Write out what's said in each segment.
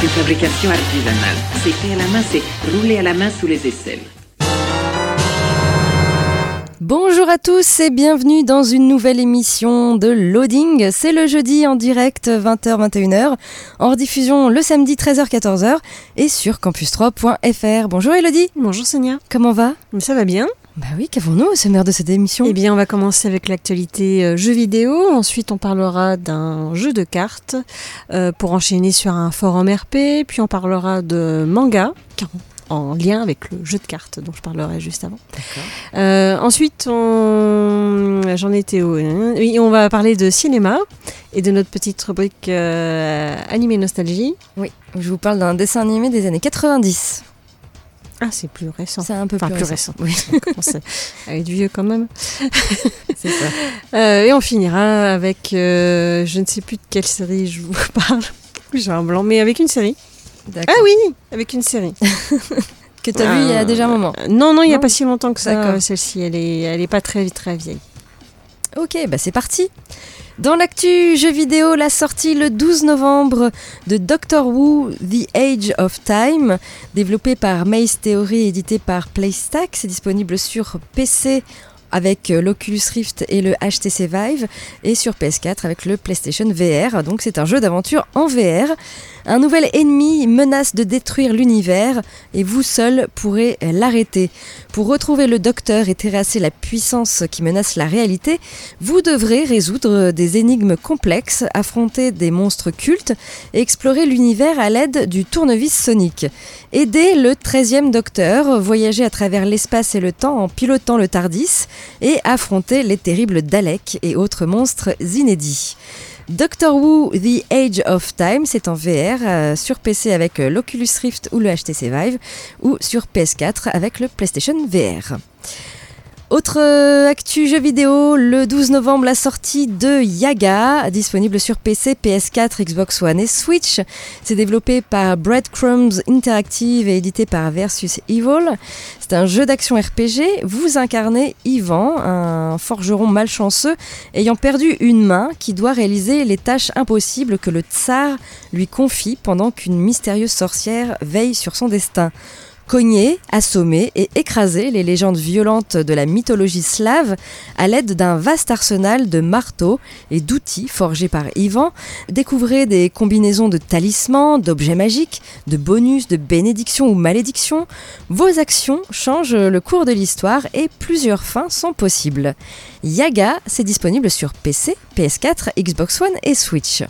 C'est une fabrication artisanale. C'est fait à la main, c'est roulé à la main sous les aisselles. Bonjour à tous et bienvenue dans une nouvelle émission de Loading. C'est le jeudi en direct 20h-21h, en rediffusion le samedi 13h-14h et sur campus3.fr. Bonjour Elodie. Bonjour Sonia. Comment va? Ça va bien Bah oui, qu'avons-nous au sommaire de cette émission? Eh bien, on va commencer avec l'actualité euh, jeux vidéo. Ensuite, on parlera d'un jeu de cartes euh, pour enchaîner sur un forum RP. Puis, on parlera de manga car- en lien avec le jeu de cartes dont je parlerai juste avant. Euh, ensuite, on... j'en étais où hein? Oui, on va parler de cinéma et de notre petite rubrique euh, animé nostalgie. Oui, je vous parle d'un dessin animé des années 90. Ah, c'est plus récent. C'est un peu Enfin, plus, plus récent. récent. Oui, On commence à être vieux quand même. c'est ça. Euh, et on finira avec, euh, je ne sais plus de quelle série je vous parle. J'ai un blanc, mais avec une série. D'accord. Ah oui, avec une série. Que t'as vu il y a Euh, déjà un moment. Euh, Non, non, il n'y a pas si longtemps que ça. Euh, Celle-ci, elle est, elle est pas très, très vieille. Ok, bah c'est parti. Dans l'actu jeux vidéo, la sortie le 12 novembre de Doctor Who The Age of Time, développé par Maze Theory, édité par PlayStack. C'est disponible sur PC avec euh, l'Oculus Rift et le HTC Vive et sur PS4 avec le PlayStation VR. Donc c'est un jeu d'aventure en VR. Un nouvel ennemi menace de détruire l'univers et vous seul pourrez euh, l'arrêter. Pour retrouver le docteur et terrasser la puissance qui menace la réalité, vous devrez résoudre des énigmes complexes, affronter des monstres cultes et explorer l'univers à l'aide du tournevis sonique. Aider le 13e docteur, voyager à travers l'espace et le temps en pilotant le Tardis et affronter les terribles Daleks et autres monstres inédits. Doctor Who The Age of Time, c'est en VR euh, sur PC avec euh, l'Oculus Rift ou le HTC Vive ou sur PS4 avec le PlayStation VR. Autre euh, actu jeu vidéo, le 12 novembre, la sortie de Yaga, disponible sur PC, PS4, Xbox One et Switch. C'est développé par Breadcrumbs Interactive et édité par Versus Evil. C'est un jeu d'action RPG. Vous incarnez Ivan, un forgeron malchanceux ayant perdu une main qui doit réaliser les tâches impossibles que le tsar lui confie pendant qu'une mystérieuse sorcière veille sur son destin cogner, assommer et écraser les légendes violentes de la mythologie slave à l'aide d'un vaste arsenal de marteaux et d'outils forgés par Ivan. Découvrez des combinaisons de talismans, d'objets magiques, de bonus, de bénédictions ou malédictions. Vos actions changent le cours de l'histoire et plusieurs fins sont possibles. Yaga, c'est disponible sur PC, PS4, Xbox One et Switch.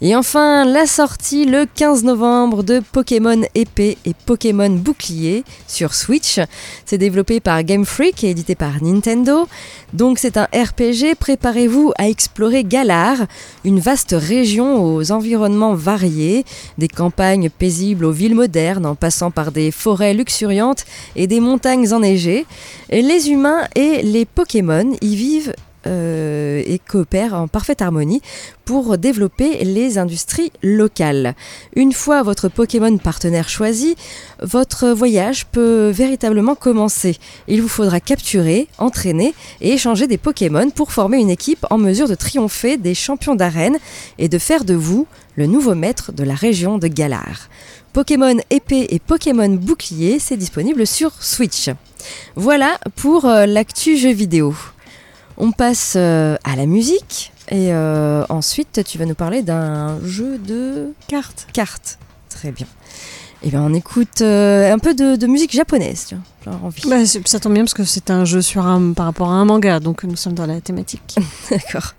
Et enfin, la sortie le 15 novembre de Pokémon épée et Pokémon bouclier sur Switch. C'est développé par Game Freak et édité par Nintendo. Donc c'est un RPG, préparez-vous à explorer Galar, une vaste région aux environnements variés, des campagnes paisibles aux villes modernes en passant par des forêts luxuriantes et des montagnes enneigées. Les humains et les Pokémon y vivent euh, et coopèrent en parfaite harmonie pour développer les industries locales. Une fois votre Pokémon partenaire choisi, votre voyage peut véritablement commencer. Il vous faudra capturer, entraîner et échanger des Pokémon pour former une équipe en mesure de triompher des champions d'arène et de faire de vous le nouveau maître de la région de Galar. Pokémon épée et Pokémon bouclier, c'est disponible sur Switch. Voilà pour euh, l'actu jeu vidéo. On passe euh, à la musique et euh, ensuite tu vas nous parler d'un jeu de Carte. cartes. Très bien. Et bien on écoute euh, un peu de, de musique japonaise. envie. Bah, ça tombe bien parce que c'est un jeu sur un, par rapport à un manga, donc nous sommes dans la thématique. D'accord.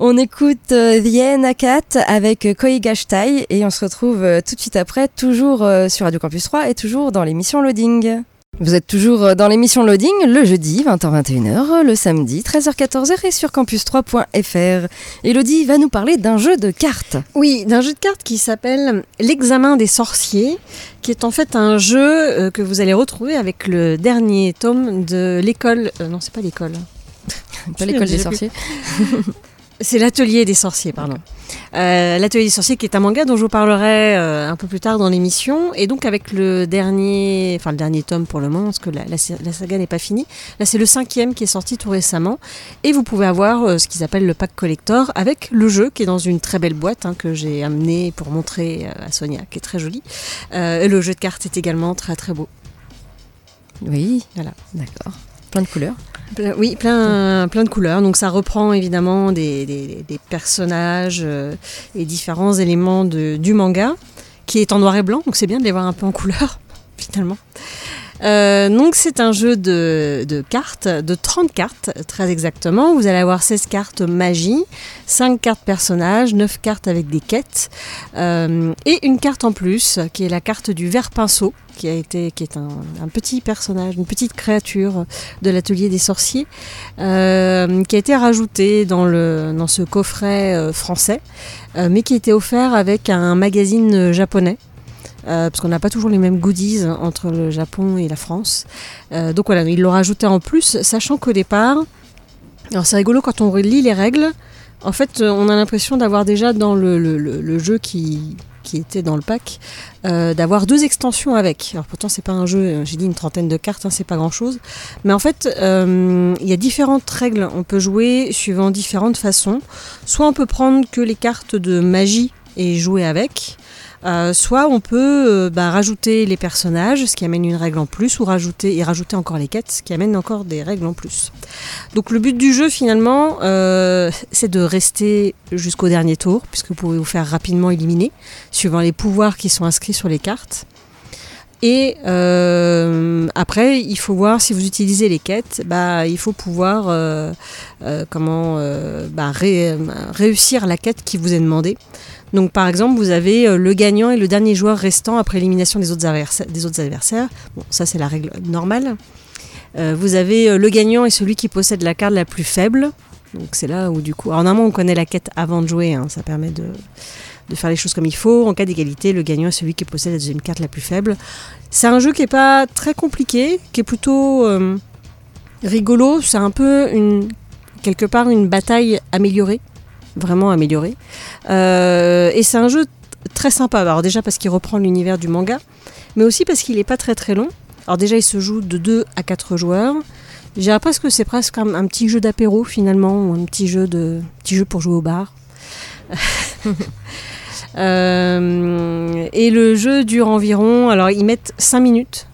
On écoute euh, The Enakat avec euh, Koigashtai et on se retrouve tout de suite après, toujours sur Radio Campus 3 et toujours dans l'émission Loading. Vous êtes toujours euh, dans l'émission Loading le jeudi 20h-21h, le samedi 13h-14h et sur campus3.fr. Elodie va nous parler d'un jeu de cartes. Oui, d'un jeu de cartes qui s'appelle L'examen des sorciers, qui est en fait un jeu euh, que vous allez retrouver avec le dernier tome de l'école. euh, non, c'est pas l'école. Pas l'école des sorciers. C'est l'atelier des sorciers, pardon. Euh, l'atelier des sorciers qui est un manga dont je vous parlerai euh, un peu plus tard dans l'émission. Et donc avec le dernier, enfin le dernier tome pour le moment, parce que la, la, la saga n'est pas finie. Là c'est le cinquième qui est sorti tout récemment. Et vous pouvez avoir euh, ce qu'ils appellent le pack collector avec le jeu qui est dans une très belle boîte hein, que j'ai amené pour montrer à Sonia, qui est très jolie. Et le jeu de cartes est également très très beau. Oui, Voilà. d'accord. Plein de couleurs. Oui, plein, plein de couleurs. Donc ça reprend évidemment des, personnages euh, et différents éléments du manga, qui est en noir et blanc, donc c'est bien de les voir un peu en couleur, finalement. Euh, donc c'est un jeu de, cartes, de 30 cartes très exactement. Vous allez avoir 16 cartes magie, 5 cartes personnages, 9 cartes avec des quêtes euh, et une carte en plus qui est la carte du vert pinceau qui a été qui est un, petit personnage, une petite créature de l'atelier des sorciers euh, qui a été rajoutée dans, le, dans ce coffret euh, français mais qui était offert avec un magazine japonais. Euh, parce qu'on n'a pas toujours les mêmes goodies entre le Japon et la France. Euh, donc voilà, ils l'ont rajouté en plus, sachant qu'au départ, alors c'est rigolo quand on lit les règles, en fait euh, on a l'impression d'avoir déjà dans le, jeu qui, était dans le pack, d'avoir deux extensions avec. Alors pourtant c'est pas un jeu, j'ai dit une trentaine de cartes, hein, c'est pas grand chose. Mais en fait il y a différentes règles, on peut jouer suivant différentes façons. Soit on peut prendre que les cartes de magie et jouer avec. Euh, soit on peut euh, bah, rajouter les personnages, ce qui amène une règle en plus, ou rajouter et rajouter encore les quêtes, ce qui amène encore des règles en plus. Donc le but du jeu finalement, euh, c'est de rester jusqu'au dernier tour, puisque vous pouvez vous faire rapidement éliminer, suivant les pouvoirs qui sont inscrits sur les cartes. Et après, il faut voir si vous utilisez les quêtes, bah, il faut pouvoir bah, ré- réussir la quête qui vous est demandée. Donc par exemple, vous avez euh, le gagnant et le dernier joueur restant après élimination des autres adversaires. Bon, ça c'est la règle normale. Euh, vous avez euh, le gagnant et celui qui possède la carte la plus faible. Donc c'est là où du coup, alors normalement on connaît la quête avant de jouer, hein, ça permet de, faire les choses comme il faut. En cas d'égalité, le gagnant est celui qui possède la deuxième carte la plus faible. C'est un jeu qui est pas très compliqué, qui est plutôt rigolo. C'est un peu quelque part une bataille améliorée, vraiment améliorée. Euh, et c'est un jeu très sympa. Alors déjà parce qu'il reprend l'univers du manga, mais aussi parce qu'il n'est pas très très long. Alors déjà il se joue de 2 à 4 joueurs. Dirais presque que c'est presque un, un petit jeu d'apéro finalement, ou un petit jeu, de, petit jeu pour jouer au bar. Euh, et le jeu dure environ, alors ils mettent 5 minutes.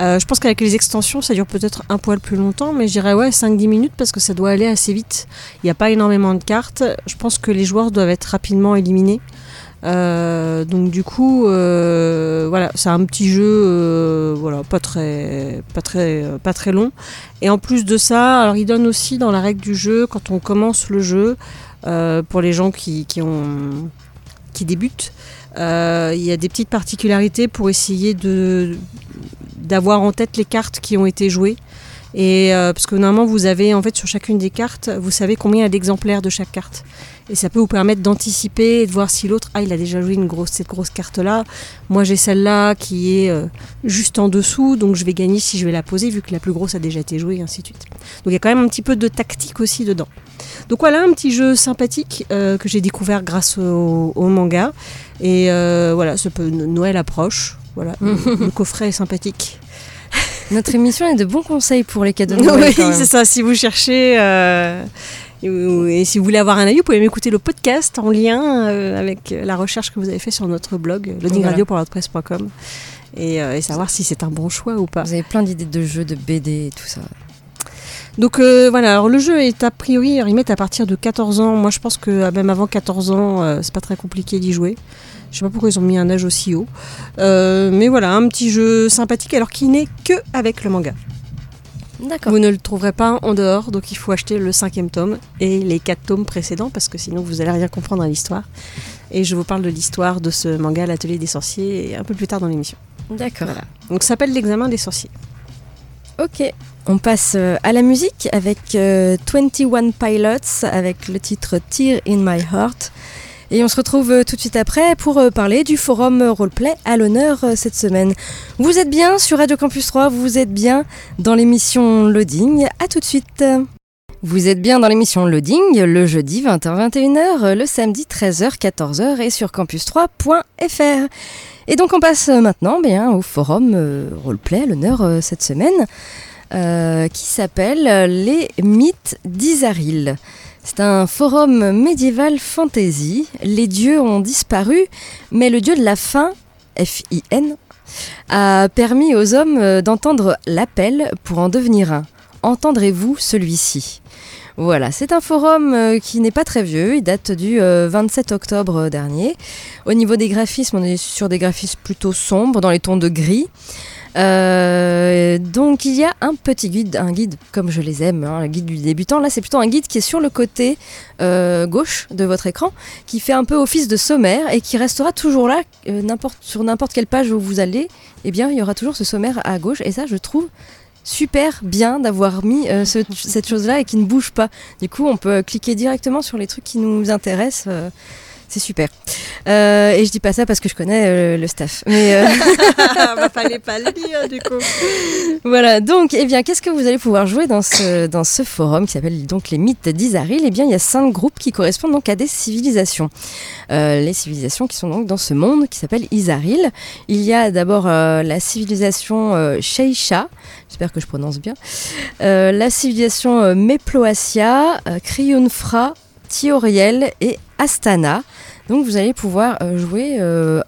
Euh, je pense qu'avec les extensions, ça dure peut-être un poil plus longtemps, mais je dirais ouais 5-10 minutes parce que ça doit aller assez vite. Il n'y a pas énormément de cartes. Je pense que les joueurs doivent être rapidement éliminés. Euh, donc du coup, euh, voilà, c'est un petit jeu, voilà, pas très, pas très, pas très long. Et en plus de ça, alors il donne aussi dans la règle du jeu, quand on commence le jeu, pour les gens qui, qui ont, qui débutent, euh, il y a des petites particularités pour essayer de d'avoir en tête les cartes qui ont été jouées. Et euh, parce que normalement, vous avez en fait sur chacune des cartes, vous savez combien il y a d'exemplaires de chaque carte. Et ça peut vous permettre d'anticiper et de voir si l'autre, ah, il a déjà joué une grosse, cette grosse carte-là. Moi, j'ai celle-là qui est euh, juste en dessous, donc je vais gagner si je vais la poser, vu que la plus grosse a déjà été jouée, et ainsi de suite. Donc il y a quand même un petit peu de tactique aussi dedans. Donc voilà, un petit jeu sympathique euh, que j'ai découvert grâce au, au manga. Et euh, voilà, ce peut, Noël approche. Voilà, le, le coffret est sympathique. Notre émission est de bons conseils pour les cadeaux de Noël. Oui, c'est ça. Si vous cherchez euh, et, et si vous voulez avoir un avis, vous pouvez m'écouter le podcast en lien euh, avec la recherche que vous avez fait sur notre blog loadingradio.wordpress.com et, euh, et savoir si c'est un bon choix ou pas. Vous avez plein d'idées de jeux, de BD et tout ça. Donc euh, voilà, alors le jeu est a priori, mettent à partir de 14 ans. Moi je pense que euh, même avant 14 ans, euh, c'est pas très compliqué d'y jouer. Je sais pas pourquoi ils ont mis un âge aussi haut. Euh, mais voilà, un petit jeu sympathique alors qui n'est que avec le manga. D'accord. Vous ne le trouverez pas en dehors, donc il faut acheter le cinquième tome et les quatre tomes précédents parce que sinon vous allez rien comprendre à l'histoire. Et je vous parle de l'histoire de ce manga, l'atelier des sorciers, un peu plus tard dans l'émission. D'accord. Voilà. Donc ça s'appelle l'examen des sorciers. Ok. On passe euh, à la musique avec euh, 21 Pilots avec le titre Tear in My Heart. Et on se retrouve euh, tout de suite après pour euh, parler du forum euh, roleplay à l'honneur euh, cette semaine. Vous êtes bien sur Radio Campus 3, vous êtes bien dans l'émission Loading. À tout de suite. Vous êtes bien dans l'émission Loading le jeudi 20h-21h, le samedi 13h-14h et sur campus3.fr. Et donc on passe maintenant bien, au forum euh, roleplay à l'honneur euh, cette semaine euh, qui s'appelle euh, Les mythes d'Isaril. C'est un forum médiéval fantasy. Les dieux ont disparu, mais le dieu de la fin, F-I-N, a permis aux hommes d'entendre l'appel pour en devenir un. Entendrez-vous celui-ci? Voilà, c'est un forum euh, qui n'est pas très vieux, il date du euh, 27 octobre dernier. Au niveau des graphismes, on est sur des graphismes plutôt sombres, dans les tons de gris. Euh, donc il y a un petit guide, un guide comme je les aime, hein, le guide du débutant. Là c'est plutôt un guide qui est sur le côté euh, gauche de votre écran, qui fait un peu office de sommaire et qui restera toujours là, euh, sur n'importe quelle page où vous allez, eh bien il y aura toujours ce sommaire à gauche et ça je trouve super bien d'avoir mis euh, ce- cette chose-là et qui ne bouge pas. Du coup on peut cliquer directement sur les trucs qui nous intéressent. euh, c'est super. Euh, et je dis pas ça parce que je connais euh, le staff. Mais euh, bah, fallait pas le dire du coup. Voilà, donc, eh bien, qu'est-ce que vous allez pouvoir jouer dans ce, dans ce forum qui s'appelle donc les mythes d'Isaril? Eh bien, il y a cinq groupes qui correspondent donc à des civilisations. Euh, les civilisations qui sont donc dans ce monde qui s'appelle Isaril. Il y a d'abord la civilisation Sheisha, j'espère que je prononce bien, la civilisation Meploacia, euh, Kryunfra, Thioriel et Astana. Donc, vous allez pouvoir euh, jouer euh,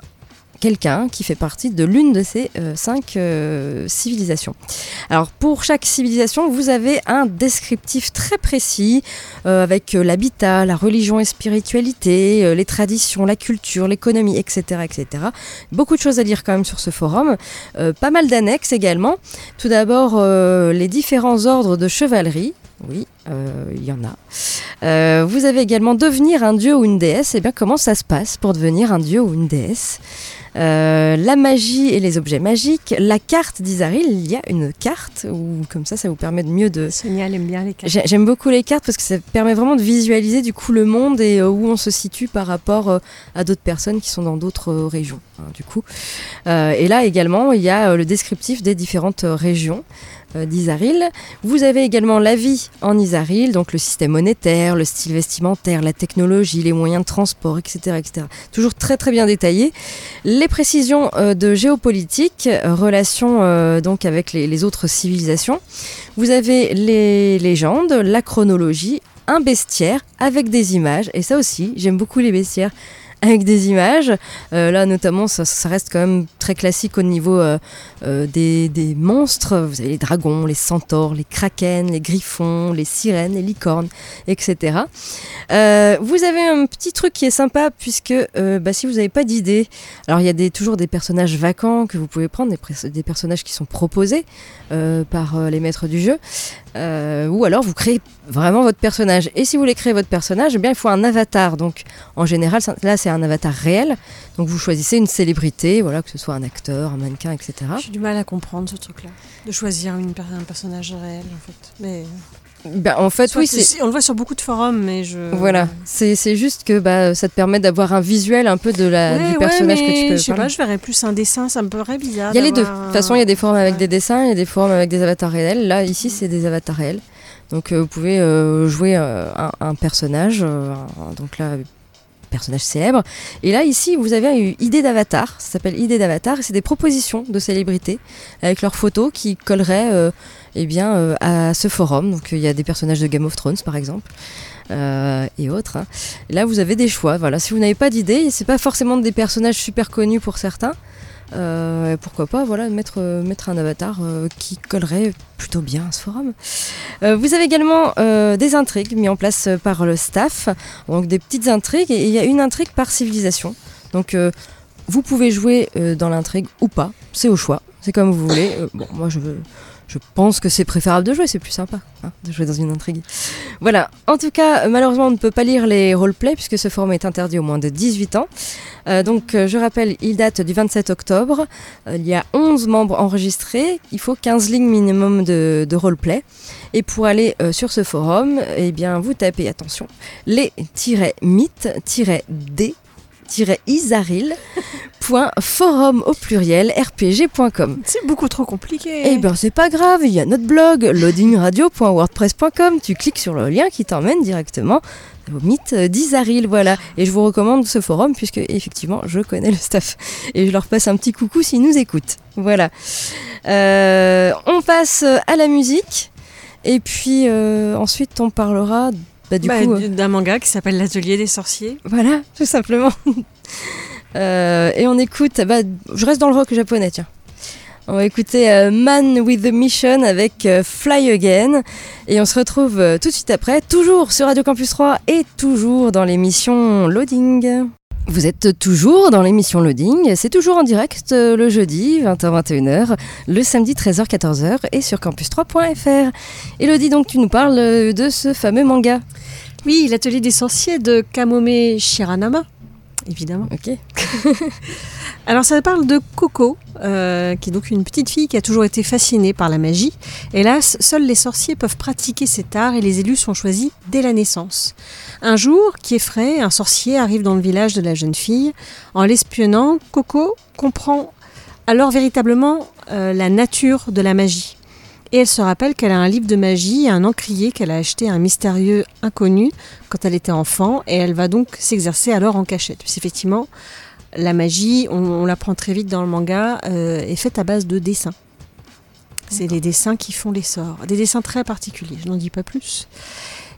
quelqu'un qui fait partie de l'une de ces euh, cinq civilisations. Alors pour chaque civilisation, vous avez un descriptif très précis avec l'habitat, la religion et spiritualité, les traditions, la culture, l'économie, etc., etc. Beaucoup de choses à lire quand même sur ce forum. Pas mal d'annexes également. Tout d'abord, les différents ordres de chevalerie. Oui, euh, il y en a. Euh, vous avez également devenir un dieu ou une déesse. Et bien, comment ça se passe pour devenir un dieu ou une déesse? Euh, la magie et les objets magiques, la carte d'Isaril, il y a une carte, ou comme ça, ça vous permet de mieux de... Sonia elle aime bien les cartes. J'ai- J'aime beaucoup les cartes parce que ça permet vraiment de visualiser du coup le monde et où on se situe par rapport à d'autres personnes qui sont dans d'autres régions. Hein, du coup, Euh, et là également, il y a euh, le descriptif des différentes euh, régions d'Isaril. Vous avez également la vie en Isaril, donc le système monétaire, le style vestimentaire, la technologie, les moyens de transport, etc., etc. Toujours très très bien détaillé. Les précisions de géopolitique, relations donc avec les autres civilisations. Vous avez les légendes, la chronologie, un bestiaire avec des images. Et ça aussi, j'aime beaucoup les bestiaires avec des images. Euh, là, notamment, ça, reste quand même très classique au niveau euh, euh, des, monstres. Vous avez les dragons, les centaures, les kraken, les griffons, les sirènes, les licornes, etc. Vous avez un petit truc qui est sympa puisque bah, si vous n'avez pas d'idée, alors il y a toujours des personnages vacants que vous pouvez prendre, des, personnages qui sont proposés par les maîtres du jeu, ou alors vous créez vraiment votre personnage. Et si vous voulez créer votre personnage, eh bien il faut un avatar. Donc en général, là c'est un avatar réel. Donc vous choisissez une célébrité, voilà, que ce soit un acteur, un mannequin, etc. J'ai du mal à comprendre ce truc-là. De choisir une per- un personnage réel en fait. Mais Ben, en fait, Soit oui, on le voit sur beaucoup de forums, mais je. voilà, c'est juste que bah, ça te permet d'avoir un visuel un peu de la, Ouais, du ouais, personnage mais que tu peux. Je sais pas, je verrais plus un dessin, ça me paraît bizarre. Il y a les deux. De toute façon, il y a des forums avec Ouais. des dessins, il y a des forums avec des avatars réels. Là, ici, c'est des avatars réels. Donc, euh, vous pouvez euh, jouer euh, un, un personnage. donc là, personnage célèbre. Et là, ici, vous avez une idée d'avatar. Ça s'appelle idée d'avatar. C'est des propositions de célébrités avec leurs photos qui colleraient euh, eh bien, euh, à ce forum. Donc, il y a des personnages de Game of Thrones, par exemple. euh, et autres. hein. Là, vous avez des choix. Voilà, si vous n'avez pas d'idée, c'est pas forcément des personnages super connus pour certains. Euh, pourquoi pas voilà mettre euh, mettre un avatar euh, qui collerait plutôt bien à ce forum. Vous avez également des intrigues mises en place par le staff, donc des petites intrigues il y a une intrigue par civilisation. Donc vous pouvez jouer dans l'intrigue ou pas, c'est au choix, c'est comme vous voulez. Bon moi je veux je pense que c'est préférable de jouer, c'est plus sympa hein, de jouer dans une intrigue. Voilà, en tout cas, malheureusement, on ne peut pas lire les roleplays puisque ce forum est interdit au moins de 18 ans. Euh, donc, euh, je rappelle, il date du 27 octobre. Euh, il y a 11 membres enregistrés. Il faut 15 lignes minimum de, roleplay. Et pour aller sur ce forum, eh bien, vous tapez, attention, les-mythes-d isaril.forum au pluriel rpg.com. C'est beaucoup trop compliqué. Eh bien, c'est pas grave, il y a notre blog loadingradio.wordpress.com. Tu cliques sur le lien qui t'emmène directement au mythe d'Isaril, voilà. Et je vous recommande ce forum puisque, effectivement, je connais le staff. Et je leur passe un petit coucou s'ils nous écoutent. Voilà. Euh, on passe à la musique. Et puis, euh, ensuite, on parlera bah, du Bah, coup. d'un manga qui s'appelle L'Atelier des sorciers. Voilà, tout simplement. Euh, et on écoute, bah, je reste dans le rock japonais, tiens. On va écouter euh, Man with the Mission avec euh, Fly Again. Et on se retrouve euh, tout de suite après, toujours sur Radio Campus 3 et toujours dans l'émission Loading. Vous êtes toujours dans l'émission Loading, c'est toujours en direct euh, le jeudi 20h-21h, le samedi 13h-14h et sur campus3.fr. Elodie, donc tu nous parles euh, de ce fameux manga. Oui, L'Atelier des sorciers de Kamome Shiranama, évidemment. Ok. Alors ça parle de Coco, euh, qui est donc une petite fille qui a toujours été fascinée par la magie. Hélas, seuls les sorciers peuvent pratiquer cet art et les élus sont choisis dès la naissance. Un jour, qui est frais, un sorcier arrive dans le village de la jeune fille. En l'espionnant, Coco comprend alors véritablement euh, la nature de la magie. Et elle se rappelle qu'elle a un livre de magie, un encrier qu'elle a acheté à un mystérieux inconnu quand elle était enfant, et elle va donc s'exercer alors en cachette. Puis effectivement, la magie, on, on l'apprend très vite dans le manga, euh, est faite à base de dessins. C'est les dessins qui font les sorts. Des dessins très particuliers, je n'en dis pas plus.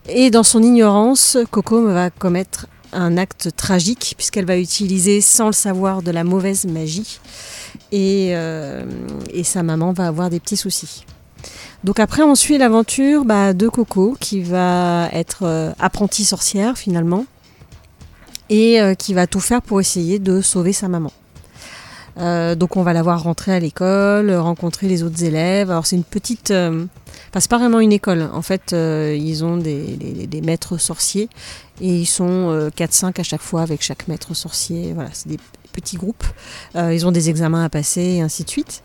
Et dans son ignorance, Coco va commettre un acte tragique puisqu'elle va utiliser sans le savoir de la mauvaise magie et, euh, et sa maman va avoir des petits soucis. Donc après on suit l'aventure bah, de Coco qui va être euh, apprentie sorcière finalement et euh, qui va tout faire pour essayer de sauver sa maman. Euh, donc on va la voir rentrer à l'école, rencontrer les autres élèves. Alors c'est une petite, euh, enfin c'est pas vraiment une école. En fait, ils ont des, des- des maîtres sorciers et ils sont euh, 4-5 à chaque fois avec chaque maître sorcier. Voilà, c'est des petits groupes. Ils ont des examens à passer et ainsi de suite.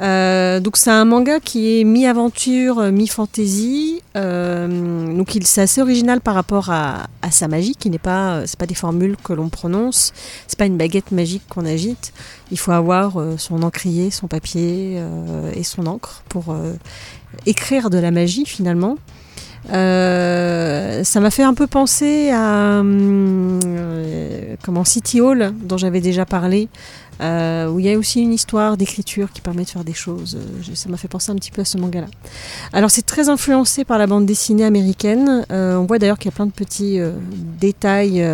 Euh, donc c'est un manga qui est mi-aventure, euh, mi-fantasy. Euh, donc c'est assez original par rapport à, sa magie, qui n'est pas, euh, c'est pas des formules que l'on prononce, c'est pas une baguette magique qu'on agite. Il faut avoir son encrier, son papier et son encre pour écrire de la magie finalement. Ça m'a fait un peu penser à hum, comment City Hall dont j'avais déjà parlé, euh, où il y a aussi une histoire d'écriture qui permet de faire des choses. Euh, ça m'a fait penser un petit peu à ce manga-là. Alors c'est très influencé par la bande dessinée américaine. Euh, on voit d'ailleurs qu'il y a plein de petits détails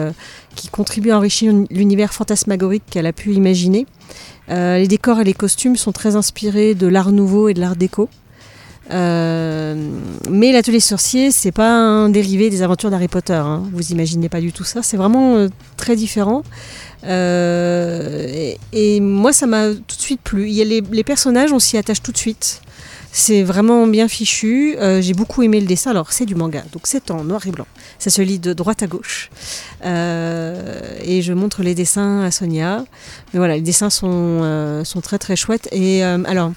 qui contribuent à enrichir l'univers fantasmagorique qu'elle a pu imaginer. Les décors et les costumes sont très inspirés de l'art nouveau et de l'art déco. Mais l'atelier sorcier, c'est pas un dérivé des aventures d'Harry Potter. hein. Vous imaginez pas du tout ça. C'est vraiment très différent. Euh, et, moi, ça m'a tout de suite plu. Il y a les, personnages, on s'y attache tout de suite. C'est vraiment bien fichu. Euh, J'ai beaucoup aimé le dessin. Alors, c'est du manga, donc c'est en noir et blanc. Ça se lit de droite à gauche. Euh, et je montre les dessins à Sonia. Mais voilà, les dessins sont, sont très très chouettes. Et alors,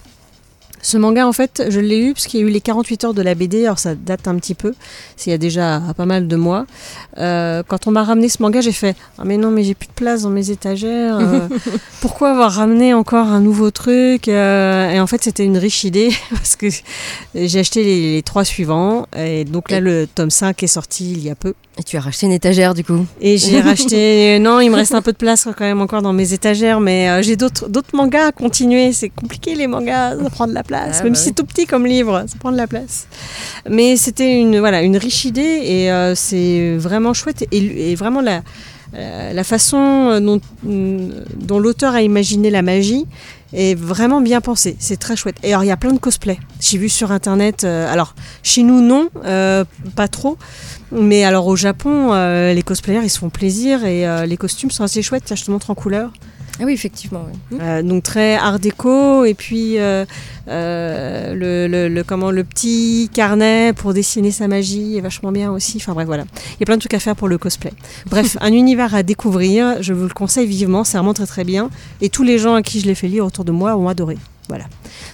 ce manga, en fait, je l'ai eu parce qu'il y a eu les 48 heures de la BD. Alors, ça date un petit peu. C'est il y a déjà pas mal de mois. Euh, quand on m'a ramené ce manga, j'ai fait Ah, mais non, mais j'ai plus de place dans mes étagères. Euh, pourquoi avoir ramené encore un nouveau truc Euh, Et en fait, c'était une riche idée parce que j'ai acheté les, les trois suivants. Et donc là, le tome 5 est sorti il y a peu. Et tu as racheté une étagère du coup. Et j'ai racheté. Non, il me reste un peu de place quand même encore dans mes étagères, mais euh, j'ai d'autres mangas à continuer. C'est compliqué les mangas, ça prend de la place. Ah, même bah si oui. c'est tout petit comme livre, ça prend de la place. Mais c'était une voilà une riche idée et euh, c'est vraiment chouette et, et vraiment la euh, la façon dont, dont l'auteur a imaginé la magie est vraiment bien pensée. C'est très chouette. Et alors, il y a plein de cosplays. J'ai vu sur Internet. euh, alors, chez nous, non, euh, pas trop. Mais alors, au Japon, euh, les cosplayers, ils se font plaisir et les costumes sont assez chouettes. Tiens, je te montre en couleur. Ah oui, effectivement. oui. Euh, donc très art déco et puis euh, euh, le, le- le- comment le petit carnet pour dessiner sa magie est vachement bien aussi. Enfin bref voilà, il y a plein de trucs à faire pour le cosplay. Bref, un univers à découvrir. Je vous le conseille vivement. C'est vraiment très très bien. Et tous les gens à qui je l'ai fait lire autour de moi ont adoré. Voilà.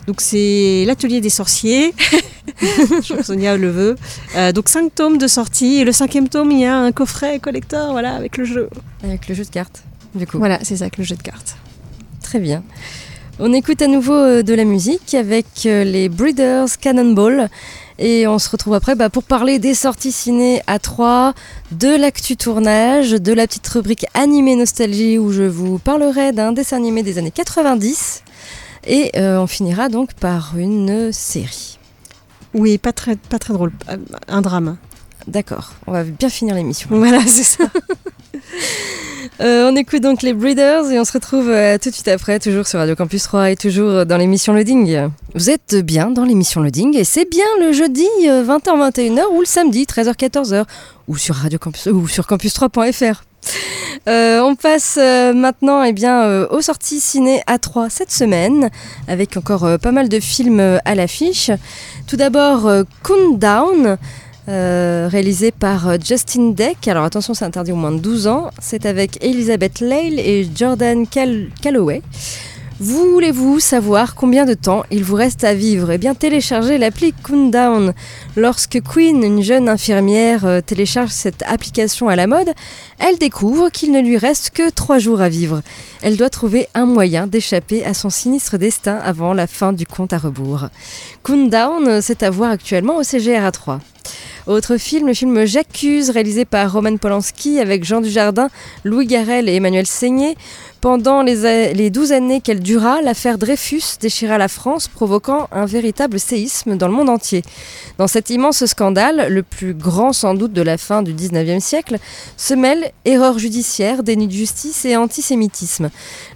Donc c'est l'atelier des sorciers. je crois que Sonia le veut. Euh, donc cinq tomes de sortie et le cinquième tome il y a un coffret collector voilà avec le jeu. Avec le jeu de cartes, du coup. Voilà c'est ça avec le jeu de cartes. Très bien. On écoute à nouveau euh, de la musique avec euh, les Breeders Cannonball. Et on se retrouve après bah, pour parler des sorties ciné à 3, de l'actu tournage, de la petite rubrique animé nostalgie où je vous parlerai d'un dessin animé des années 90. Et euh, on finira donc par une série. Oui pas très pas très drôle. Un drame. D'accord, on va bien finir l'émission. Voilà c'est ça. Euh, on écoute donc les Breeders et on se retrouve euh, tout de suite après, toujours sur Radio Campus 3 et toujours dans l'émission Loading. Vous êtes bien dans l'émission Loading et c'est bien le jeudi euh, 20h-21h ou le samedi 13h-14h ou sur Radio Campus ou sur campus3.fr. Euh, on passe euh, maintenant eh bien, euh, aux sorties ciné A3 cette semaine, avec encore euh, pas mal de films euh, à l'affiche. Tout d'abord, euh, Countdown, euh, réalisé par euh, Justin Deck. Alors attention, c'est interdit au moins de 12 ans. C'est avec Elizabeth Lale et Jordan Cal- Calloway. Voulez-vous savoir combien de temps il vous reste à vivre? Eh bien, téléchargez l'appli Countdown. Lorsque Queen, une jeune infirmière, euh, télécharge cette application à la mode, elle découvre qu'il ne lui reste que trois jours à vivre. Elle doit trouver un moyen d'échapper à son sinistre destin avant la fin du compte à rebours. Countdown, c'est à voir actuellement au CGR à 3. Autre film, le film J'accuse, réalisé par Roman Polanski avec Jean Dujardin, Louis Garrel et Emmanuel Seigné. Pendant les, les 12 années qu'elle dura, l'affaire Dreyfus déchira la France, provoquant un véritable séisme dans le monde entier. Dans cet immense scandale, le plus grand sans doute de la fin du 19e siècle, se mêlent erreur judiciaire, déni de justice et antisémitisme.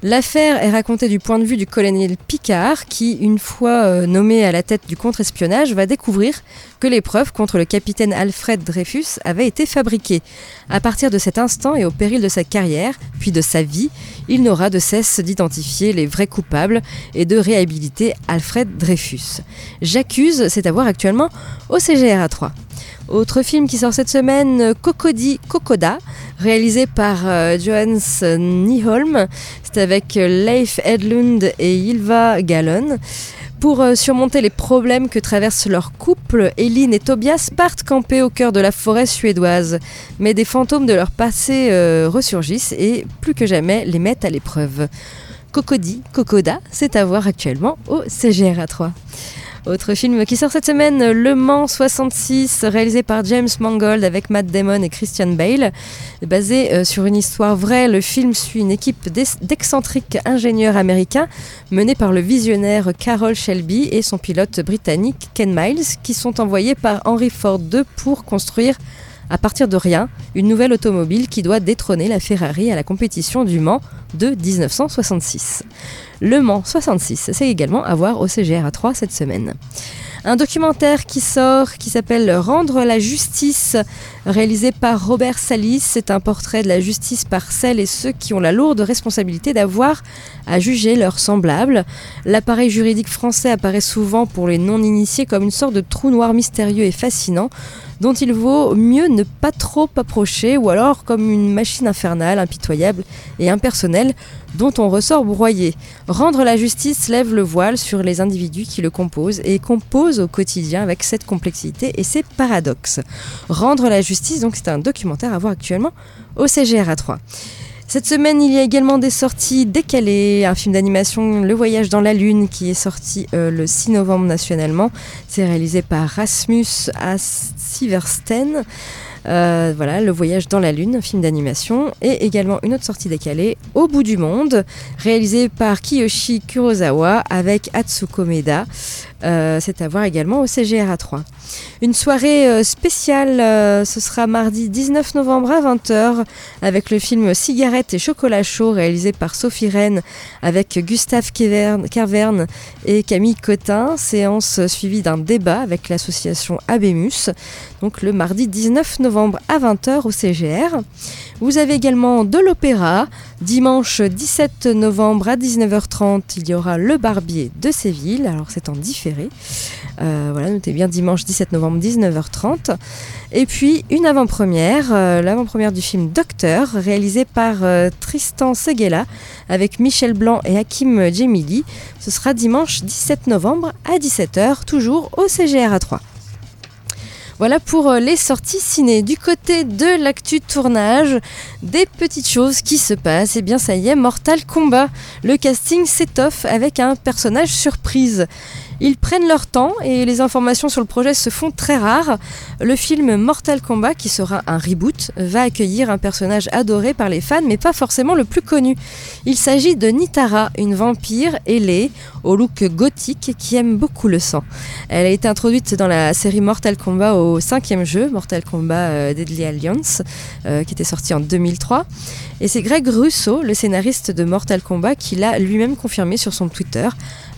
L'affaire est racontée du point de vue du colonel Picard, qui, une fois euh, nommé à la tête du contre-espionnage, va découvrir que les preuves contre le capitaine Alfred Dreyfus avaient été fabriquées. À partir de cet instant et au péril de sa carrière, puis de sa vie, il n'aura de cesse d'identifier les vrais coupables et de réhabiliter Alfred Dreyfus. J'accuse, c'est à voir actuellement au CGR 3. Autre film qui sort cette semaine, Cocody Cocoda, réalisé par euh, Johannes Nyholm. C'est avec euh, Leif Edlund et Ylva Gallon. Pour euh, surmonter les problèmes que traverse leur couple, Eline et Tobias partent camper au cœur de la forêt suédoise. Mais des fantômes de leur passé ressurgissent et, plus que jamais, les mettent à l'épreuve. Cocody, Cocoda, c'est à voir actuellement au CGR 3. Autre film qui sort cette semaine, Le Mans 66, réalisé par James Mangold avec Matt Damon et Christian Bale. Basé euh, sur une histoire vraie, le film suit une équipe d'ex- d'excentriques ingénieurs américains menée par le visionnaire Carroll Shelby et son pilote britannique Ken Miles, qui sont envoyés par Henry Ford II pour construire à partir de rien une nouvelle automobile qui doit détrôner la Ferrari à la compétition du Mans de 1966. Le Mans 66, c'est également à voir au CGR à 3 cette semaine. Un documentaire qui sort qui s'appelle Rendre la justice, réalisé par Robert Salis. C'est un portrait de la justice par celles et ceux qui ont la lourde responsabilité d'avoir à juger leurs semblables. L'appareil juridique français apparaît souvent pour les non-initiés comme une sorte de trou noir mystérieux et fascinant dont il vaut mieux ne pas trop approcher ou alors comme une machine infernale, impitoyable et impersonnelle dont on ressort broyé. Rendre la justice lève le voile sur les individus qui le composent et composent au quotidien avec cette complexité et ces paradoxes. Rendre la donc c'est un documentaire à voir actuellement au CGR 3. Cette semaine, il y a également des sorties décalées. Un film d'animation, Le Voyage dans la Lune, qui est sorti euh, le 6 novembre nationalement. C'est réalisé par Rasmus Siversten. Euh, voilà, Le Voyage dans la Lune, un film d'animation. Et également une autre sortie décalée, Au bout du monde, réalisé par Kiyoshi Kurosawa avec Atsuko Meda. Euh, c'est à voir également au CGR à 3. Une soirée euh, spéciale, euh, ce sera mardi 19 novembre à 20h avec le film Cigarettes et chocolat chaud réalisé par Sophie Rennes avec Gustave Kervern et Camille Cotin. Séance suivie d'un débat avec l'association Abemus. Donc le mardi 19 novembre à 20h au CGR. Vous avez également de l'opéra. Dimanche 17 novembre à 19h30, il y aura Le Barbier de Séville. Alors c'est en différé. Euh, voilà, notez bien dimanche 17 novembre 19h30. Et puis une avant-première, euh, l'avant-première du film Docteur, réalisé par euh, Tristan Seguela avec Michel Blanc et Hakim Djemili. Ce sera dimanche 17 novembre à 17h, toujours au CGR à 3. Voilà pour euh, les sorties ciné. Du côté de l'actu tournage, des petites choses qui se passent. Et bien ça y est, Mortal Kombat. Le casting s'étoffe avec un personnage surprise. Ils prennent leur temps et les informations sur le projet se font très rares. Le film Mortal Kombat, qui sera un reboot, va accueillir un personnage adoré par les fans, mais pas forcément le plus connu. Il s'agit de Nitara, une vampire ailée, au look gothique, qui aime beaucoup le sang. Elle a été introduite dans la série Mortal Kombat au cinquième jeu, Mortal Kombat euh, Deadly Alliance, euh, qui était sorti en 2003. Et c'est Greg Russo, le scénariste de Mortal Kombat, qui l'a lui-même confirmé sur son Twitter,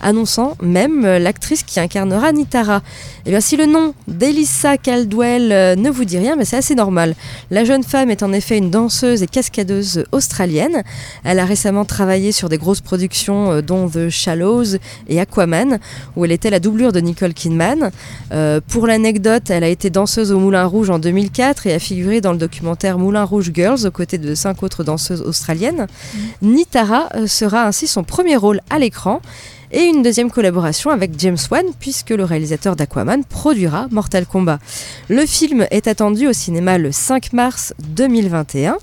annonçant même euh, l'actrice qui incarnera Nitara. Et bien si le nom d'Elissa Caldwell euh, ne vous dit rien, mais c'est assez normal. La jeune femme est en effet une danseuse et cascadeuse australienne. Elle a récemment travaillé sur des grosses productions euh, dont The Shallows et Aquaman, où elle était la doublure de Nicole Kidman. Pour l'anecdote, elle a été danseuse au Moulin Rouge en 2004 et a figuré dans le documentaire Moulin Rouge Girls aux côtés de cinq autres danseuses australiennes. Nitara euh, sera ainsi son premier rôle à l'écran et une deuxième collaboration avec James Wan puisque le réalisateur d'Aquaman produira Mortal Kombat. Le film est attendu au cinéma le 5 mars 2021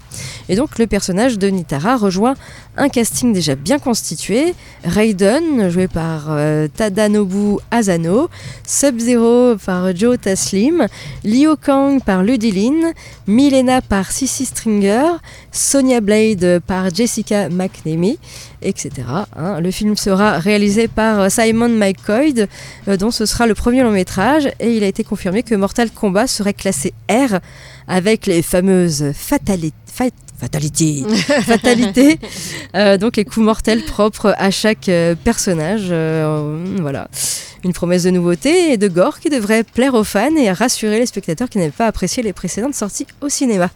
et donc le personnage de Nitara rejoint un casting déjà bien constitué, Raiden joué par euh, Tadanobu Asano, Sub-Zero par Joe Taslim, Liu Kang par Ludilin, Milena par Sissy Stringer, Sonia Blade par Jessica McNamee, etc. hein. Le film sera réalisé par euh, Simon McCoy, euh, dont ce sera le premier long métrage, et il a été confirmé que Mortal Kombat serait classé R avec les fameuses fatalités. Fatalité, Euh, donc les coups mortels propres à chaque euh, personnage. euh, voilà, une promesse de nouveauté et de gore qui devrait plaire aux fans et rassurer les spectateurs qui n'avaient pas apprécié les précédentes sorties au cinéma.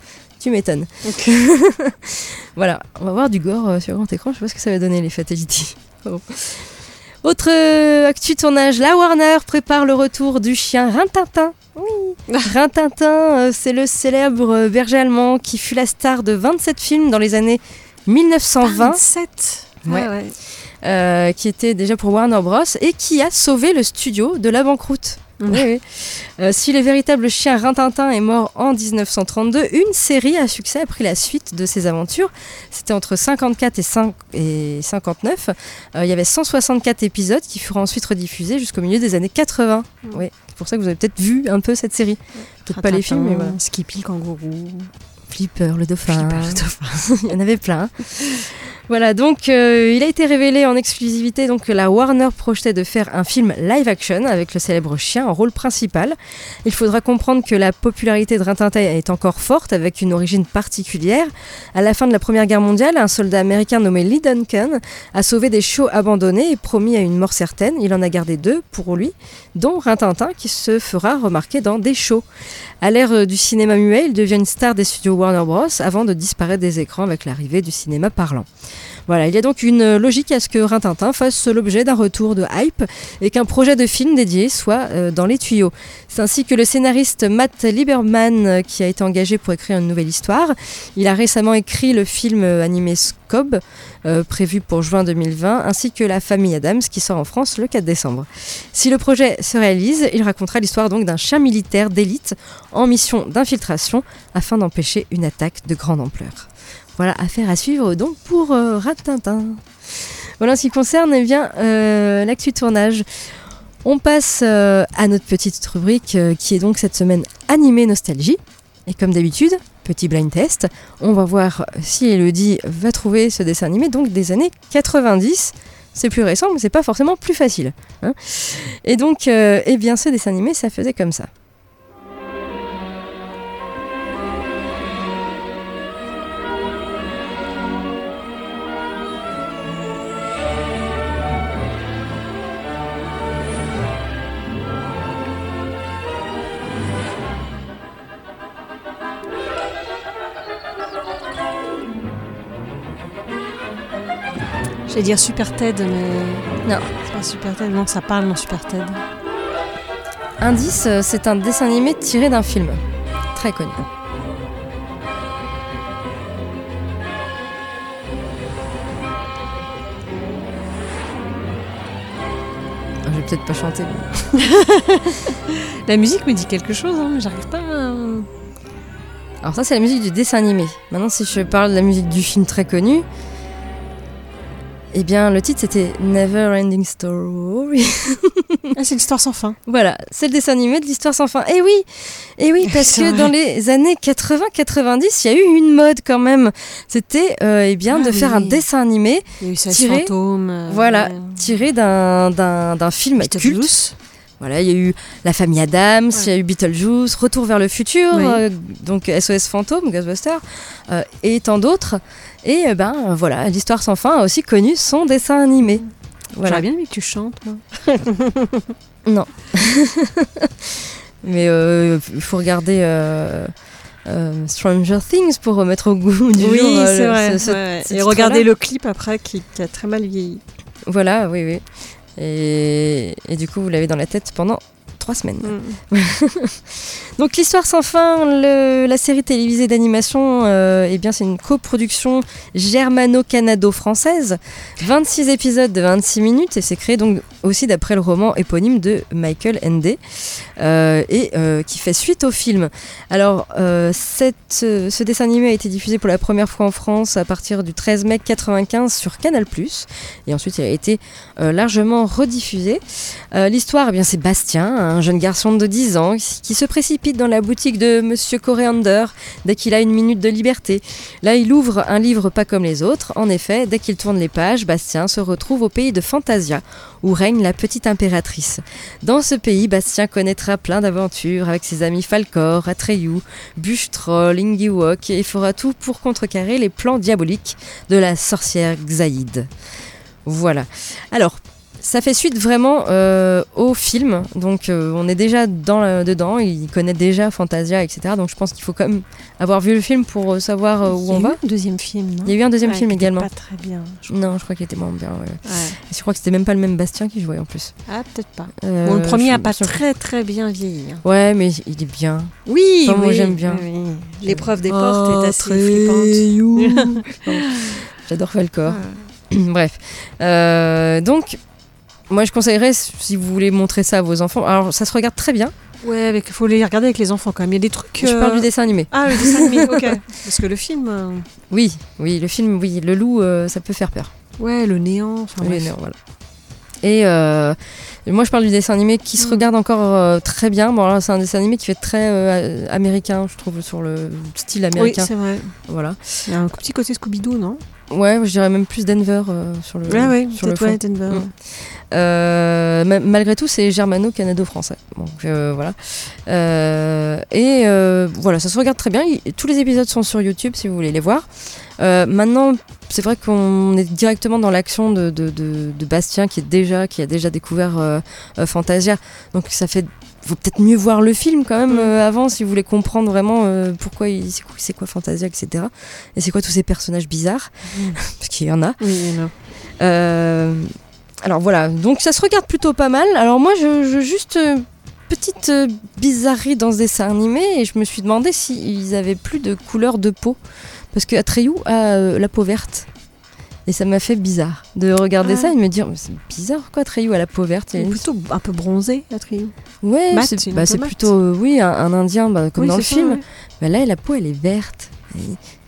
Tu m'étonnes. voilà, on va voir du gore euh, sur grand écran. Je sais pas ce que ça va donner les fatalities. Autre euh, actu tournage, la Warner prépare le retour du chien Rintintin. Oui, Rintintin, euh, c'est le célèbre euh, berger allemand qui fut la star de 27 films dans les années 1920, 27 Ouais. Ah ouais. qui était déjà pour Warner Bros. et qui a sauvé le studio de la banqueroute. Oui, oui. Euh, si le véritable chien Rintintin est mort en 1932, une série à succès a pris la suite de ses aventures. C'était entre 54 et, 5 et 59. Euh, il y avait 164 épisodes qui furent ensuite rediffusés jusqu'au milieu des années 80. Oui, c'est pour ça que vous avez peut-être vu un peu cette série. Peut-être pas les films, mais voilà. Skippy le kangourou. Flipper le dauphin. Flipper le dauphin. Il y en avait plein. Voilà, donc euh, il a été révélé en exclusivité donc, que la Warner projetait de faire un film live action avec le célèbre chien en rôle principal. Il faudra comprendre que la popularité de Rintintin est encore forte avec une origine particulière. À la fin de la Première Guerre mondiale, un soldat américain nommé Lee Duncan a sauvé des chiots abandonnés et promis à une mort certaine. Il en a gardé deux pour lui, dont Rintintin qui se fera remarquer dans des shows. À l'ère euh, du cinéma muet, il devient une star des studios Warner Bros. avant de disparaître des écrans avec l'arrivée du cinéma parlant. Voilà, il y a donc une logique à ce que Rintintin fasse l'objet d'un retour de hype et qu'un projet de film dédié soit euh, dans les tuyaux. C'est ainsi que le scénariste Matt Lieberman, euh, qui a été engagé pour écrire une nouvelle histoire, il a récemment écrit le film euh, animé Scob, euh, prévu pour juin 2020, ainsi que La famille Adams, qui sort en France le 4 décembre. Si le projet se réalise, il racontera l'histoire donc d'un chien militaire d'élite en mission d'infiltration afin d'empêcher une attaque de grande ampleur. Voilà, affaire à suivre donc pour euh, Ratintin. Voilà en ce qui concerne eh euh, l'actu tournage. On passe euh, à notre petite rubrique qui est donc cette semaine animée nostalgie. Et comme d'habitude, petit blind test, on va voir si Elodie va trouver ce dessin animé donc des années 90. c'est plus récent, mais c'est pas forcément plus facile. hein. Et donc, euh, eh bien, ce dessin animé, ça faisait comme ça. J'allais dire Super Ted, mais. Non. C'est pas Super Ted, non, ça parle dans Super Ted. Indice, euh, c'est un dessin animé tiré d'un film très connu. Ah, Je vais peut-être pas chanter. La musique me dit quelque chose, hein, mais j'arrive pas à. Alors ça, c'est la musique du dessin animé. Maintenant, si je parle de la musique du film très connu, eh bien, le titre c'était Never Ending Story. Ah, c'est l'histoire sans fin. Voilà, c'est le dessin animé de l'histoire sans fin. Et oui, et oui, parce que vrai. dans les années 80-90, il y a eu une mode quand même. C'était, euh, eh bien, Ah de faire un dessin animé Il y a eu ça, Tiré. fantôme. euh, Voilà, tiré d'un film culte. Voilà, il y a eu La famille Adams, il y a eu Beetlejuice, Retour vers le futur, Oui. euh, donc SOS Fantôme, Ghostbusters, euh, et tant d'autres. Et euh, ben euh, voilà, l'histoire sans fin a aussi connu son dessin animé. Voilà. J'aurais bien aimé que tu chantes, moi. Mais euh, il faut regarder euh, euh, Stranger Things pour remettre au goût du oui, jour. euh, c'est vrai. ce- ce- ouais. ce Et regardez le clip après qui, qui a très mal vieilli. Voilà, oui, oui. Et, et du coup, vous l'avez dans la tête pendant trois semaines. Mm. Donc l'histoire sans fin, le- la série télévisée d'animation, euh, eh bien c'est une coproduction germano-canado-française, 26 épisodes de 26 minutes et c'est créé donc aussi d'après le roman éponyme de Michael Ende euh, et euh, qui fait suite au film. Alors euh, cette, ce dessin animé a été diffusé pour la première fois en France à partir du 13 mai 95 sur Canal+, et ensuite il a été largement rediffusé. L'histoire, eh bien c'est Bastien, un jeune garçon de 10 ans qui se précipite dans la boutique de Monsieur Coriander dès qu'il a une minute de liberté. Là, il ouvre un livre pas comme les autres. En effet, dès qu'il tourne les pages, Bastien se retrouve au pays de Fantasia, où règne la petite impératrice. Dans ce pays, Bastien connaîtra plein d'aventures avec ses amis Falcor, Atreyu, Bûche-Troll, Ingiwok et fera tout pour contrecarrer les plans diaboliques de la sorcière Xaïd. Voilà. Alors, ça fait suite vraiment euh, au film, donc euh, on est déjà dans dedans, il connaît déjà Fantasia, etc. Donc je pense qu'il faut quand même avoir vu le film pour euh, savoir euh, Il où y a on eu va. un deuxième film, non? Il y a eu un deuxième Ouais, film également. Pas très bien. je Non, je crois qu'il était moins bien. ouais. Ouais. Je crois que c'était même pas le même Bastien qui jouait en plus. Ah, peut-être pas. Bon, le premier je- a pas très très bien vieilli. hein. Ouais, mais il est bien. Oui, Enfin, moi, j'aime bien. oui, oui. L'épreuve des Oh, portes est assez flippante. J'adore Falcor. Bref. Euh, donc, moi je conseillerais, si vous voulez montrer ça à vos enfants, alors ça se regarde très bien. Ouais, avec faut les regarder avec les enfants quand même. Il y a des trucs. Je euh, parle du dessin animé. Ah, le dessin animé, ok. Parce que le film, euh, Oui, oui, le film, oui, le loup, euh, ça peut faire peur. ouais, le néant. Enfin, Oui, bref. non, voilà. Et euh, moi je parle du dessin animé qui se Mm. regarde encore euh, très bien. Bon, alors c'est un dessin animé qui fait très euh, américain, je trouve, sur le style Oui, américain. c'est vrai. voilà. Il y a un petit côté Scooby-Doo, non? Ouais, je dirais même plus Denver euh, sur le, Ouais, ouais, sur le fond. ouais, Denver. Mm. Euh, ma- malgré tout, c'est germano-canado-français. Donc euh, voilà. Euh, et voilà, ça se regarde très bien. Il- tous les épisodes sont sur YouTube si vous voulez les voir. Maintenant, c'est vrai qu'on est directement dans l'action de, de, de- de Bastien qui est déjà qui a déjà découvert Fantasia. Donc ça fait faut peut-être mieux voir le film quand même Mm. euh, avant si vous voulez comprendre vraiment euh, pourquoi il c'est quoi, c'est quoi Fantasia etc. Et c'est quoi tous ces personnages bizarres Mm. parce qu'il y en a. Oui, il y en a. Euh, alors voilà, donc ça se regarde plutôt pas mal. Alors moi, je, je juste petite bizarrerie dans ce dessin animé et je me suis demandé s'ils avaient plus de couleur de peau parce que Atreyu a la peau verte. Et ça m'a fait bizarre de regarder Ah. ça et de me dire, c'est bizarre quoi, Atreyu a la peau verte. Il est plutôt un peu bronzé, la trio. Ouais, c'est bah, plutôt, euh, oui, un, un indien bah, comme Oui, dans le ça, film. ouais. Mais là, la peau, elle est verte.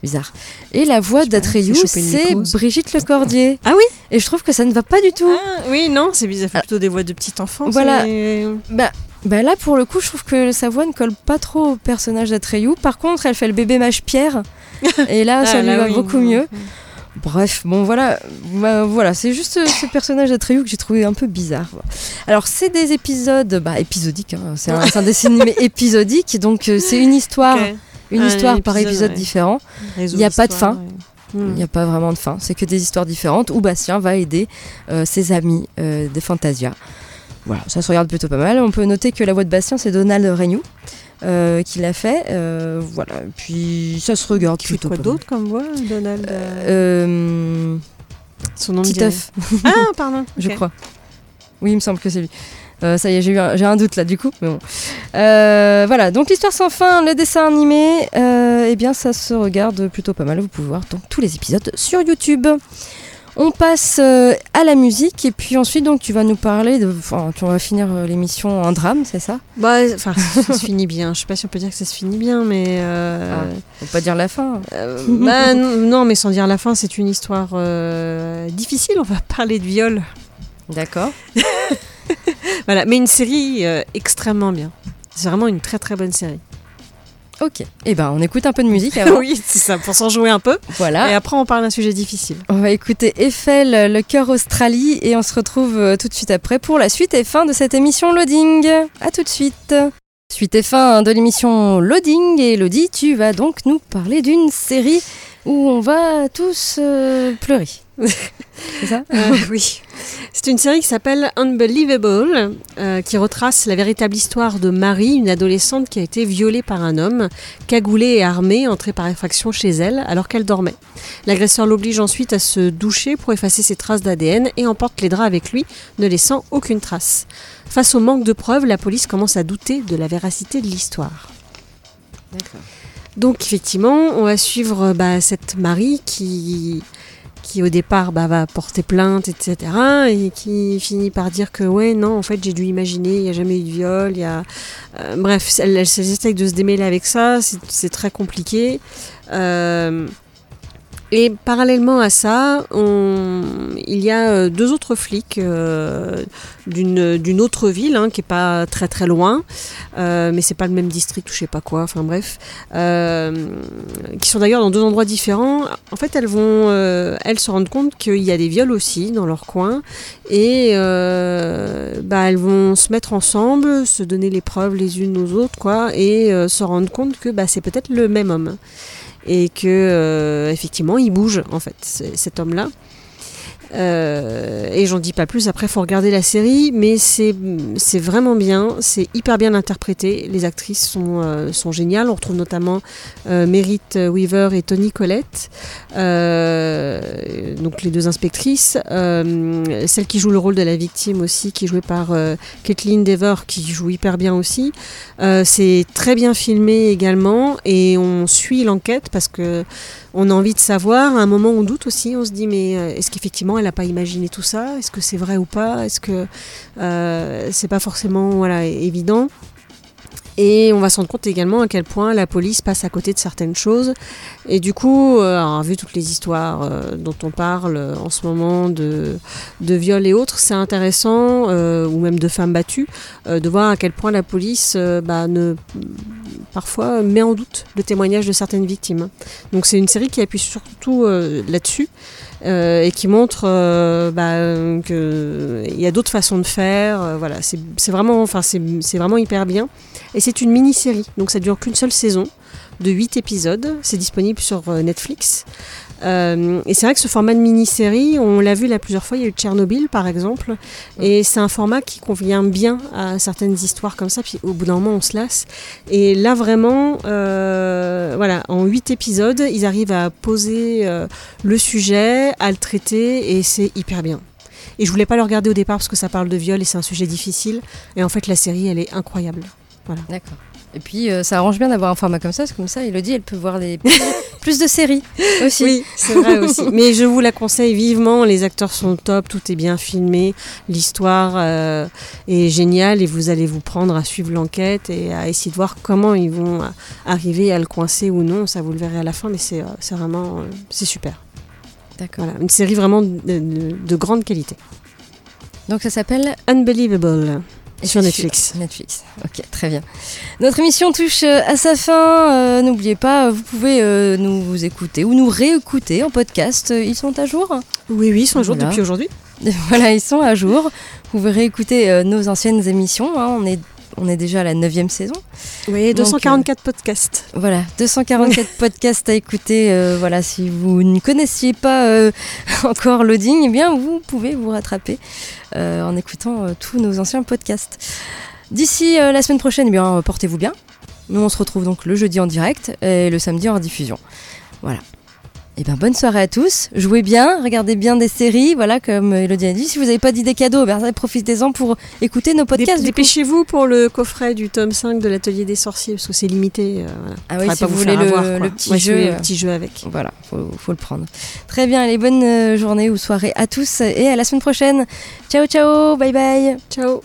Bizarre. Et la voix d'Atreyu, c'est. Brigitte Lecordier. Ah oui Et je trouve que ça ne va pas du tout. Ah, oui, non, c'est bizarre. Ça fait plutôt des voix de petit enfant. Voilà. c'est- Bah, bah là, pour le coup, je trouve que sa voix ne colle pas trop au personnage d'Atreyu. Par contre, elle fait le bébé mâche pierre. et là, ça Ah, lui là, va oui. beaucoup mieux. Bref, bon voilà, bah, voilà, c'est juste euh, ce personnage d'Atreyu que j'ai trouvé un peu bizarre. Alors c'est des épisodes, bah épisodiques, hein, c'est un, un dessin animé épisodique, donc euh, c'est une histoire, une Un histoire par épisode, épisode ouais. différent. Il y a pas de fin. ouais. Hmm. Il n'y a pas vraiment de fin, c'est que des histoires différentes où Bastien va aider euh, ses amis euh, des Fantasia. Voilà, ça se regarde plutôt pas mal. On peut noter que la voix de Bastien, c'est Donald Reignoux euh, qui l'a fait. Euh, voilà, puis ça se regarde Qui fait quoi d'autre comme voix, Donald euh, Euh, Son nom Titeuf. Ah, pardon. je crois. Oui, il me semble que c'est lui. Euh, ça y est, j'ai eu un, j'ai un doute là du coup. Mais bon. Euh, voilà, donc l'histoire sans fin, le dessin animé, euh, eh bien ça se regarde plutôt pas mal. Vous pouvez voir donc tous les épisodes sur YouTube. On passe euh, à la musique et puis ensuite donc tu vas nous parler de, enfin tu vas finir euh, l'émission en drame, c'est ça? Bah, enfin, ça se finit bien. Je sais pas si on peut dire que ça se finit bien, mais. euh, Faut pas dire la fin. euh, bah, non, mais sans dire la fin, c'est une histoire euh, difficile. On va parler de viol. D'accord. Voilà, mais une série extrêmement bien. C'est vraiment une très très bonne série. Ok. Et ben on écoute un peu de musique avant. oui, c'est ça, pour s'en jouer un peu. Voilà. Et après, on parle d'un sujet difficile. On va écouter Eiffel, le cœur Australie, et on se retrouve euh, tout de suite après pour la suite et fin de cette émission Loading. À tout de suite. Suite et fin de l'émission Loading, et Elodie, tu vas donc nous parler d'une série où on va tous euh, pleurer. C'est ça? Euh, oui. C'est une série qui s'appelle Unbelievable, euh, qui retrace la véritable histoire de Marie, une adolescente qui a été violée par un homme, cagoulée et armée, entrée par effraction chez elle alors qu'elle dormait. L'agresseur l'oblige ensuite à se doucher pour effacer ses traces d'ADN et emporte les draps avec lui, ne laissant aucune trace. Face au manque de preuves, la police commence à douter de la véracité de l'histoire. Donc effectivement, on va suivre bah, cette Marie qui, qui au départ bah, va porter plainte, etc. Et qui finit par dire que ouais, non, en fait j'ai dû imaginer, il n'y a jamais eu de viol, il y a... euh, bref, elle, elle, de se démêler avec ça, c'est- c'est très compliqué. Euh, et parallèlement à ça, on- il y a euh, deux autres flics euh, d'une d'une autre ville, hein, qui est pas très très loin, euh, mais c'est pas le même district ou je sais pas quoi. Enfin bref, euh, qui sont d'ailleurs dans deux endroits différents. En fait, elles vont, euh, elles se rendent compte qu'il y a des viols aussi dans leur coin, et euh, bah, elles vont se mettre ensemble, se donner les preuves les unes aux autres, quoi, et se rendre compte que bah, c'est peut-être le même homme et que euh, effectivement il bouge en fait cet homme là et j'en dis pas plus. Après faut regarder la série mais c'est vraiment bien. C'est hyper bien interprété. Les actrices sont euh, sont géniales. On retrouve notamment euh, Merritt Weaver et Tony Collette. Euh, donc les deux inspectrices. Euh, celle qui joue le rôle de la victime aussi qui est jouée par euh, Kathleen Dever qui joue hyper bien aussi. Euh, c'est très bien filmé également. Et on suit l'enquête parce que on a envie de savoir. À un moment, on doute aussi. On se dit mais euh, est-ce qu'effectivement elle n'a pas imaginé tout ça Est-ce que c'est vrai ou pas? Est-ce que euh, c'est pas forcément évident? Et on va se rendre compte également à quel point la police passe à côté de certaines choses. Et du coup, euh, vu toutes les histoires euh, dont on parle euh, en ce moment de, de viol et autres, c'est intéressant, ou même de femmes battues, de voir à quel point la police bah, ne, parfois met en doute le témoignage de certaines victimes. Donc c'est une série qui appuie surtout là-dessus. Euh, et qui montre euh, bah, euh, que il y a d'autres façons de faire. euh, voilà, c'est vraiment, enfin c'est vraiment hyper bien. Et c'est une mini-série, donc ça dure qu'une seule saison de 8 épisodes. C'est disponible sur Netflix. Euh, et c'est vrai que ce format de mini-série, on l'a vu là plusieurs fois, il y a eu Tchernobyl par exemple, et c'est un format qui convient bien à certaines histoires comme ça, puis au bout d'un moment on se lasse. Et là vraiment, euh, voilà, en 8 épisodes, ils arrivent à poser euh, le sujet, à le traiter, et c'est hyper bien. Et je voulais pas le regarder au départ parce que ça parle de viol et c'est un sujet difficile, et en fait la série elle est incroyable. D'accord. Et puis euh, ça arrange bien d'avoir un format comme ça, parce que comme ça, Elodie, elle peut voir des plus, de séries aussi. Oui, c'est vrai aussi. Mais je vous la conseille vivement. Les acteurs sont top, tout est bien filmé, l'histoire euh, est géniale et vous allez vous prendre à suivre l'enquête et à essayer de voir comment ils vont euh, arriver à le coincer ou non. Ça vous le verrez à la fin, mais c'est vraiment c'est super. D'accord. Voilà, une série vraiment de, de- de grande qualité. Donc ça s'appelle Unbelievable. Sur Netflix. Netflix, ok, très bien. Notre émission touche euh, à sa fin. Euh, N'oubliez pas, vous pouvez euh, nous écouter ou nous réécouter en podcast. Euh, Ils sont à jour Oui, oui, ils sont à jour Voilà. depuis aujourd'hui. Voilà, ils sont à jour. Vous pouvez réécouter euh, nos anciennes émissions. hein. On, est, on est déjà à la neuvième saison. Oui, Donc, 244 podcasts. Voilà, 244 podcasts à écouter. euh, voilà, si vous ne connaissiez pas euh, encore Loading, eh bien, vous pouvez vous rattraper euh, en écoutant euh, tous nos anciens podcasts. D'ici euh, la semaine prochaine, eh bien, euh, portez-vous bien. Nous, on se retrouve donc le jeudi en direct et le samedi en rediffusion. Voilà. Et bien, bonne soirée à tous. Jouez bien, regardez bien des séries. Voilà, comme Elodie a dit. Si vous n'avez pas d'idées cadeaux, ben, profitez-en pour écouter nos podcasts. Dépêchez-vous pour le coffret du tome 5 de l'atelier des sorciers, parce que c'est limité. euh, voilà. Ah oui, si pas vous faire voulez le- avoir, le petit Ouais, vous jeu, voulez euh, le petit jeu avec. Voilà, faut, faut le prendre. Très bien, allez, bonne euh, journée ou soirée à tous et à la semaine prochaine. Ciao, ciao, bye bye. Ciao